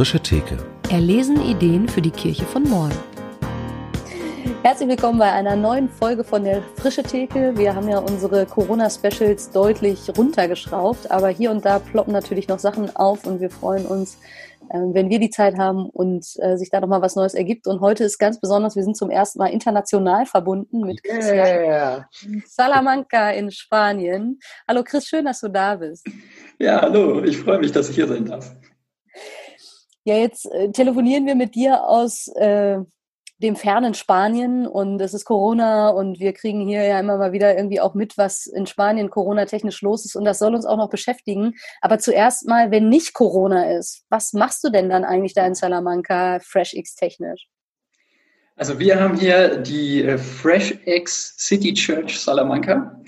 Frische Theke. Erlesen Ideen für die Kirche von morgen. Herzlich willkommen bei einer neuen Folge von der Frische Theke. Wir haben ja unsere Corona-Specials deutlich runtergeschraubt, aber hier und da ploppen natürlich noch Sachen auf und wir freuen uns, ähm, wenn wir die Zeit haben und äh, sich da nochmal was Neues ergibt. Und heute ist ganz besonders, wir sind zum ersten Mal international verbunden mit Christian yeah. Salamanca in Spanien. Hallo Chris, schön, dass du da bist. Ja, hallo, ich freue mich, dass ich hier sein darf. Ja, jetzt äh, telefonieren wir mit dir aus äh, dem fernen Spanien und es ist Corona und wir kriegen hier ja immer mal wieder irgendwie auch mit, was in Spanien Corona-technisch los ist und das soll uns auch noch beschäftigen. Aber zuerst mal, wenn nicht Corona ist, was machst du denn dann eigentlich da in Salamanca FreshX technisch? Also wir haben hier die äh, FreshX City Church Salamanca.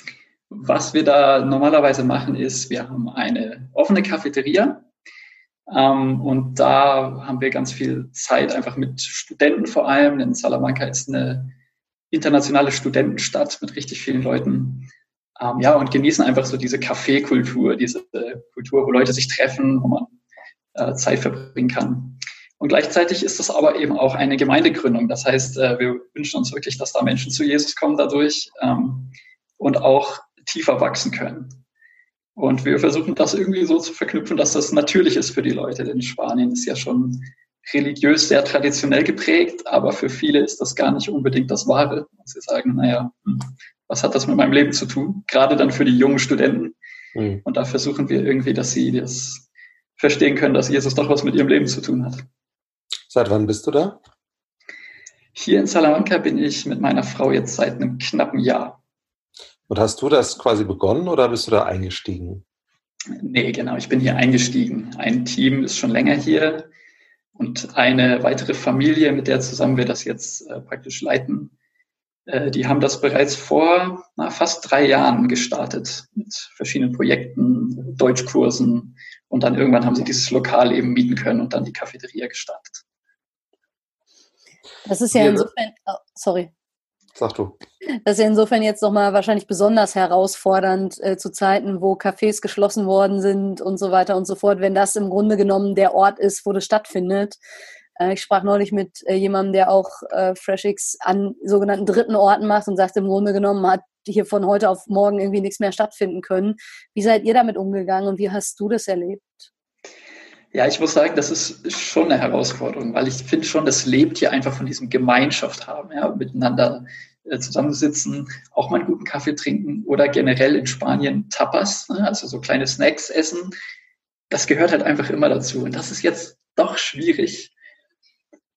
Was wir da normalerweise machen ist, wir haben eine offene Cafeteria und da haben wir ganz viel Zeit einfach mit Studenten vor allem, denn Salamanca ist eine internationale Studentenstadt mit richtig vielen Leuten. Ähm, ja, und genießen einfach so diese Kaffeekultur, diese Kultur, wo Leute sich treffen, wo man äh, Zeit verbringen kann. Und gleichzeitig ist das aber eben auch eine Gemeindegründung. Das heißt, äh, wir wünschen uns wirklich, dass da Menschen zu Jesus kommen dadurch ähm, und auch tiefer wachsen können. Und wir versuchen das irgendwie so zu verknüpfen, dass das natürlich ist für die Leute. Denn Spanien ist ja schon religiös sehr traditionell geprägt, aber für viele ist das gar nicht unbedingt das Wahre. Und sie sagen, naja, hm, was hat das mit meinem Leben zu tun? Gerade dann für die jungen Studenten. Mhm. Und da versuchen wir irgendwie, dass sie das verstehen können, dass Jesus doch was mit ihrem Leben zu tun hat. Seit wann bist du da? Hier in Salamanca bin ich mit meiner Frau jetzt seit einem knappen Jahr. Und hast du das quasi begonnen oder bist du da eingestiegen? Nee, genau, ich bin hier eingestiegen. Ein Team ist schon länger hier und eine weitere Familie, mit der zusammen wir das jetzt äh, praktisch leiten, äh, die haben das bereits vor na, fast drei Jahren gestartet mit verschiedenen Projekten, Deutschkursen und dann irgendwann haben sie dieses Lokal eben mieten können und dann die Cafeteria gestartet. Das ist ja insofern, oh, sorry. Sag du. Das ist ja insofern jetzt nochmal wahrscheinlich besonders herausfordernd äh, zu Zeiten, wo Cafés geschlossen worden sind und so weiter und so fort, wenn das im Grunde genommen der Ort ist, wo das stattfindet. Äh, ich sprach neulich mit äh, jemandem, der auch äh, FreshX an sogenannten dritten Orten macht und sagt, im Grunde genommen hat hier von heute auf morgen irgendwie nichts mehr stattfinden können. Wie seid ihr damit umgegangen und wie hast du das erlebt? Ja, ich muss sagen, das ist schon eine Herausforderung, weil ich finde schon, das lebt hier einfach von diesem Gemeinschaft haben, ja, miteinander äh, zusammensitzen, auch mal einen guten Kaffee trinken oder generell in Spanien Tapas, ne, also so kleine Snacks essen. Das gehört halt einfach immer dazu. Und das ist jetzt doch schwierig.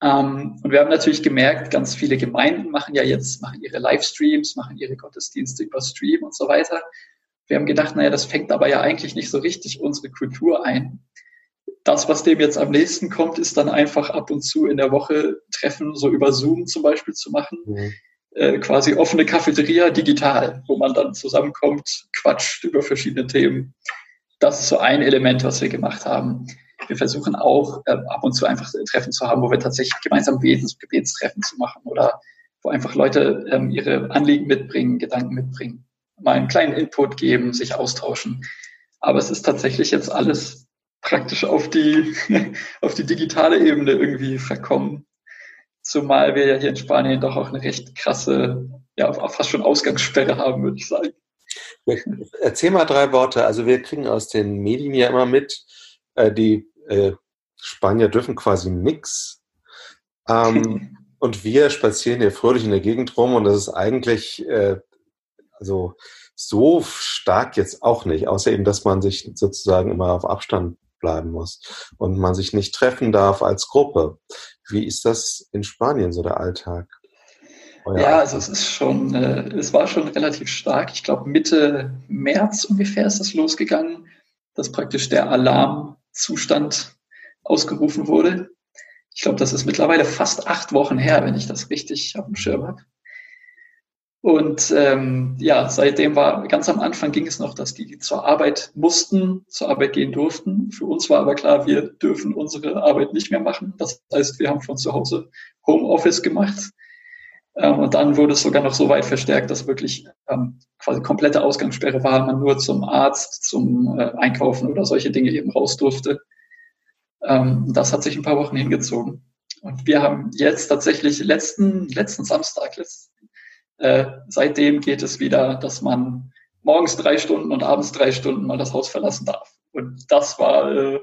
Ähm, und wir haben natürlich gemerkt, ganz viele Gemeinden machen ja jetzt, machen ihre Livestreams, machen ihre Gottesdienste über Stream und so weiter. Wir haben gedacht, naja, das fängt aber ja eigentlich nicht so richtig unsere Kultur ein das, was dem jetzt am nächsten kommt, ist dann einfach ab und zu in der Woche Treffen, so über Zoom zum Beispiel zu machen. Mhm. Äh, quasi offene Cafeteria digital, wo man dann zusammenkommt, quatscht über verschiedene Themen. Das ist so ein Element, was wir gemacht haben. Wir versuchen auch äh, ab und zu einfach Treffen zu haben, wo wir tatsächlich gemeinsam beten, so Gebetstreffen zu machen oder wo einfach Leute ähm, ihre Anliegen mitbringen, Gedanken mitbringen, mal einen kleinen Input geben, sich austauschen. Aber es ist tatsächlich jetzt alles praktisch auf die, auf die digitale Ebene irgendwie verkommen. Zumal wir ja hier in Spanien doch auch eine recht krasse, ja, fast schon Ausgangssperre haben, würde ich sagen. Erzähl mal drei Worte. Also wir kriegen aus den Medien ja immer mit, äh, die äh, Spanier dürfen quasi nichts. Ähm, und wir spazieren hier fröhlich in der Gegend rum und das ist eigentlich, äh, also so stark jetzt auch nicht, außer eben, dass man sich sozusagen immer auf Abstand bleiben muss und man sich nicht treffen darf als Gruppe. Wie ist das in Spanien so der Alltag? Euer ja, also es ist schon, äh, es war schon relativ stark. Ich glaube Mitte März ungefähr ist das losgegangen, dass praktisch der Alarmzustand ausgerufen wurde. Ich glaube, das ist mittlerweile fast acht Wochen her, wenn ich das richtig auf dem Schirm habe. Und ähm, ja, seitdem war ganz am Anfang ging es noch, dass die zur Arbeit mussten, zur Arbeit gehen durften. Für uns war aber klar, wir dürfen unsere Arbeit nicht mehr machen. Das heißt, wir haben von zu Hause Homeoffice gemacht. Ähm, und dann wurde es sogar noch so weit verstärkt, dass wirklich ähm, quasi komplette Ausgangssperre war, man nur zum Arzt, zum äh, Einkaufen oder solche Dinge eben raus durfte. Ähm, das hat sich ein paar Wochen hingezogen. Und wir haben jetzt tatsächlich letzten, letzten Samstag, letzten, äh, seitdem geht es wieder, dass man morgens drei Stunden und abends drei Stunden mal das Haus verlassen darf. Und das war äh,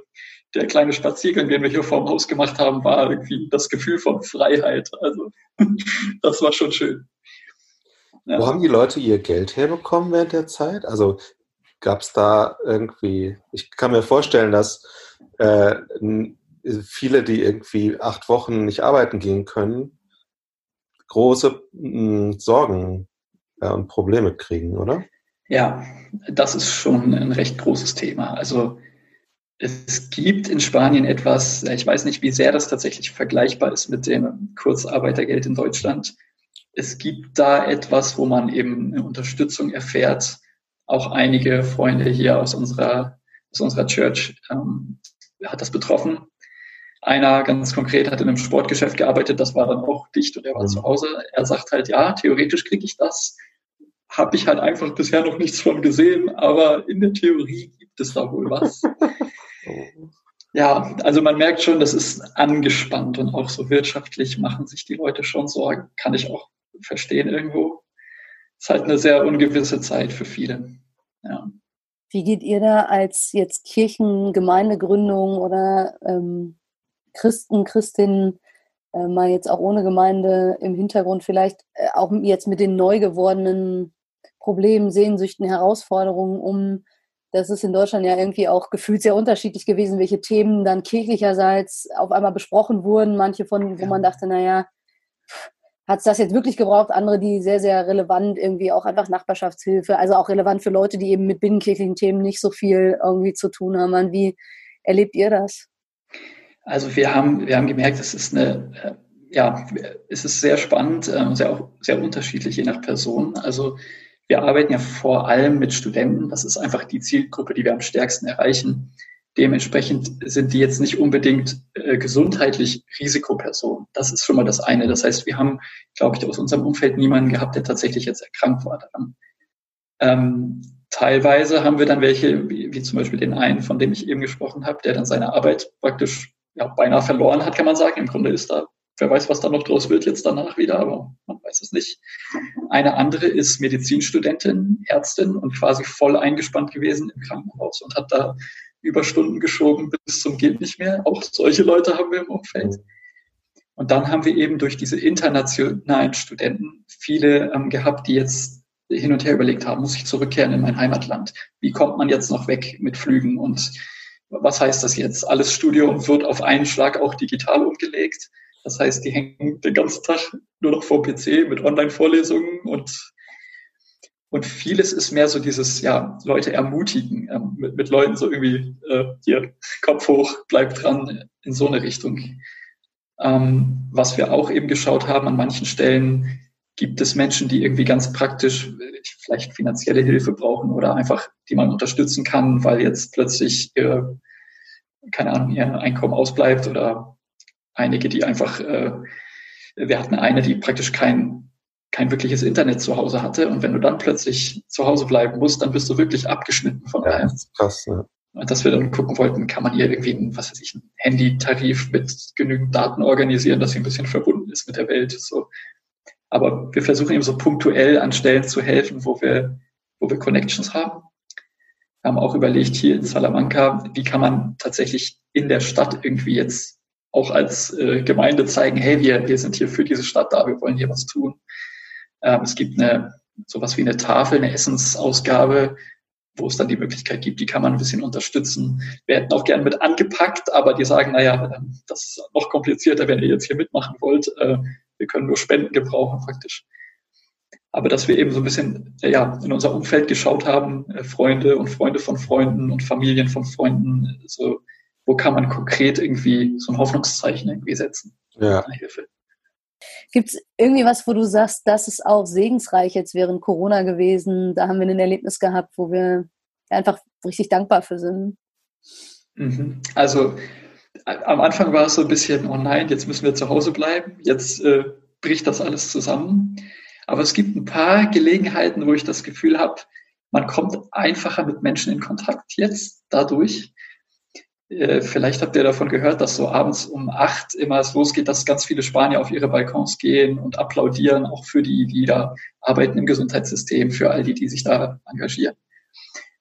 der kleine Spaziergang, den wir hier vor dem Haus gemacht haben, war irgendwie das Gefühl von Freiheit. Also das war schon schön. Ja. Wo haben die Leute ihr Geld herbekommen während der Zeit? Also gab es da irgendwie, ich kann mir vorstellen, dass äh, viele, die irgendwie acht Wochen nicht arbeiten gehen können, große mh, Sorgen äh, und Probleme kriegen, oder? Ja, das ist schon ein recht großes Thema. Also es gibt in Spanien etwas, ich weiß nicht, wie sehr das tatsächlich vergleichbar ist mit dem Kurzarbeitergeld in Deutschland. Es gibt da etwas, wo man eben eine Unterstützung erfährt. Auch einige Freunde hier aus unserer, aus unserer Church ähm, hat das betroffen. Einer ganz konkret hat in einem Sportgeschäft gearbeitet, das war dann auch dicht und er war mhm. zu Hause. Er sagt halt, ja, theoretisch kriege ich das. Habe ich halt einfach bisher noch nichts von gesehen, aber in der Theorie gibt es da wohl was. Ja, also man merkt schon, das ist angespannt und auch so wirtschaftlich machen sich die Leute schon Sorgen. Kann ich auch verstehen irgendwo. Ist halt eine sehr ungewisse Zeit für viele. Ja. Wie geht ihr da als jetzt Kirchengemeindegründung oder ähm, Christen, Christinnen, äh, mal jetzt auch ohne Gemeinde im Hintergrund vielleicht äh, auch jetzt mit den neu gewordenen Problemen, Sehnsüchten, Herausforderungen um das ist in Deutschland ja irgendwie auch gefühlt sehr unterschiedlich gewesen, welche Themen dann kirchlicherseits auf einmal besprochen wurden. Manche von, wo man dachte, naja, hat es das jetzt wirklich gebraucht? Andere, die sehr, sehr relevant irgendwie auch einfach Nachbarschaftshilfe, also auch relevant für Leute, die eben mit binnenkirchlichen Themen nicht so viel irgendwie zu tun haben. Wie erlebt ihr das? Also wir haben, wir haben gemerkt, es ist eine, äh, ja, es ist sehr spannend, äh, sehr auch sehr unterschiedlich je nach Person. Also wir arbeiten ja vor allem mit Studenten. Das ist einfach die Zielgruppe, die wir am stärksten erreichen. Dementsprechend sind die jetzt nicht unbedingt äh, gesundheitlich Risikopersonen. Das ist schon mal das eine. Das heißt, wir haben, glaube ich, aus unserem Umfeld niemanden gehabt, der tatsächlich jetzt erkrankt war daran. Ähm, teilweise haben wir dann welche, wie, wie, zum Beispiel den einen, von dem ich eben gesprochen habe, der dann seine Arbeit praktisch ja, beinahe verloren hat, kann man sagen. Im Grunde ist da Wer weiß, was da noch draus wird jetzt danach wieder, aber man weiß es nicht. Eine andere ist Medizinstudentin, Ärztin und quasi voll eingespannt gewesen im Krankenhaus und hat da Überstunden geschoben bis zum geht nicht mehr. Auch solche Leute haben wir im Umfeld. Und dann haben wir eben durch diese internationalen Studenten viele ähm, gehabt, die jetzt hin und her überlegt haben, muss ich zurückkehren in mein Heimatland? Wie kommt man jetzt noch weg mit Flügen? Und was heißt das jetzt? Alles Studium wird auf einen Schlag auch digital umgelegt. Das heißt, die hängen den ganzen Tag nur noch vor PC mit Online-Vorlesungen und, und vieles ist mehr so dieses, ja, Leute ermutigen, ähm, mit, mit Leuten so irgendwie, äh, hier, Kopf hoch, bleib dran, in so eine Richtung. Ähm, was wir auch eben geschaut haben, an manchen Stellen gibt es Menschen, die irgendwie ganz praktisch vielleicht finanzielle Hilfe brauchen oder einfach, die man unterstützen kann, weil jetzt plötzlich ihr, keine Ahnung, ihr Einkommen ausbleibt oder einige, die einfach, äh, wir hatten eine, die praktisch kein, kein wirkliches Internet zu Hause hatte. Und wenn du dann plötzlich zu Hause bleiben musst, dann bist du wirklich abgeschnitten von ja, allem. Krass, ja. Und dass wir dann gucken wollten, kann man hier irgendwie einen, was weiß ich, einen Handytarif mit genügend Daten organisieren, dass sie ein bisschen verbunden ist mit der Welt. So. Aber wir versuchen eben so punktuell an Stellen zu helfen, wo wir, wo wir Connections haben. Wir haben auch überlegt, hier in Salamanca, wie kann man tatsächlich in der Stadt irgendwie jetzt auch als äh, Gemeinde zeigen, hey, wir, wir sind hier für diese Stadt da, wir wollen hier was tun. Ähm, es gibt eine sowas wie eine Tafel, eine Essensausgabe, wo es dann die Möglichkeit gibt, die kann man ein bisschen unterstützen. Wir hätten auch gern mit angepackt, aber die sagen, naja, das ist noch komplizierter, wenn ihr jetzt hier mitmachen wollt. Wir können nur Spenden gebrauchen, faktisch. Aber dass wir eben so ein bisschen ja, in unser Umfeld geschaut haben, äh, Freunde und Freunde von Freunden und Familien von Freunden, so wo kann man konkret irgendwie so ein Hoffnungszeichen irgendwie setzen? Ja. Gibt es irgendwie was, wo du sagst, das ist auch segensreich jetzt während Corona gewesen? Da haben wir ein Erlebnis gehabt, wo wir einfach richtig dankbar für sind. Mhm. Also am Anfang war es so ein bisschen, oh nein, jetzt müssen wir zu Hause bleiben, jetzt äh, bricht das alles zusammen. Aber es gibt ein paar Gelegenheiten, wo ich das Gefühl habe, man kommt einfacher mit Menschen in Kontakt jetzt dadurch äh, vielleicht habt ihr davon gehört, dass so abends um acht immer es losgeht, dass ganz viele Spanier auf ihre Balkons gehen und applaudieren, auch für die, die da arbeiten im Gesundheitssystem, für all die, die sich da engagieren.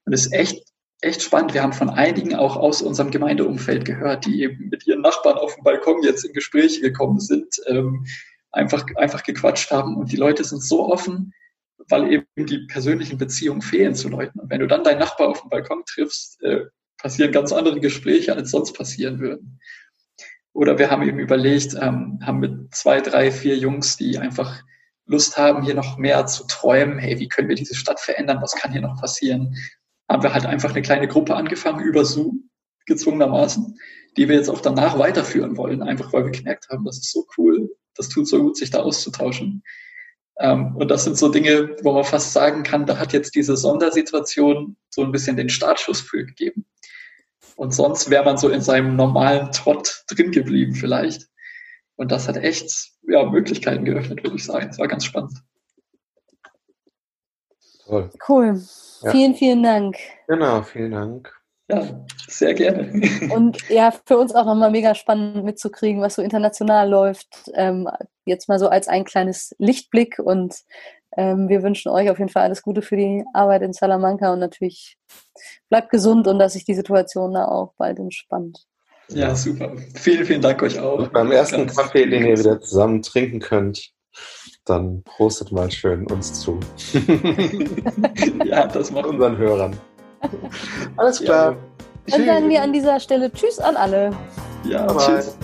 Und es ist echt, echt spannend. Wir haben von einigen auch aus unserem Gemeindeumfeld gehört, die eben mit ihren Nachbarn auf dem Balkon jetzt in Gespräche gekommen sind, ähm, einfach, einfach gequatscht haben. Und die Leute sind so offen, weil eben die persönlichen Beziehungen fehlen zu Leuten. Und wenn du dann deinen Nachbar auf dem Balkon triffst, äh, passieren ganz andere Gespräche, als sonst passieren würden. Oder wir haben eben überlegt, ähm, haben mit zwei, drei, vier Jungs, die einfach Lust haben, hier noch mehr zu träumen, hey, wie können wir diese Stadt verändern, was kann hier noch passieren, haben wir halt einfach eine kleine Gruppe angefangen über Zoom, gezwungenermaßen, die wir jetzt auch danach weiterführen wollen, einfach weil wir gemerkt haben, das ist so cool, das tut so gut, sich da auszutauschen. Ähm, und das sind so Dinge, wo man fast sagen kann, da hat jetzt diese Sondersituation so ein bisschen den Startschuss für gegeben. Und sonst wäre man so in seinem normalen Trott drin geblieben vielleicht. Und das hat echt ja, Möglichkeiten geöffnet, würde ich sagen. Es war ganz spannend. Toll. Cool. Ja. Vielen, vielen Dank. Genau, vielen Dank. Ja, sehr gerne. Und ja, für uns auch nochmal mega spannend mitzukriegen, was so international läuft. Ähm, jetzt mal so als ein kleines Lichtblick und ähm, wir wünschen euch auf jeden Fall alles Gute für die Arbeit in Salamanca und natürlich bleibt gesund und dass sich die Situation da auch bald entspannt. Ja, super. Vielen, vielen Dank euch auch. Und beim ersten Ganz Kaffee, den ihr wieder zusammen trinken könnt, dann prostet mal schön uns zu. ja, das machen unseren Hörern. Alles klar. Ja. Dann sagen wir an dieser Stelle Tschüss an alle. Ja, Bye. tschüss.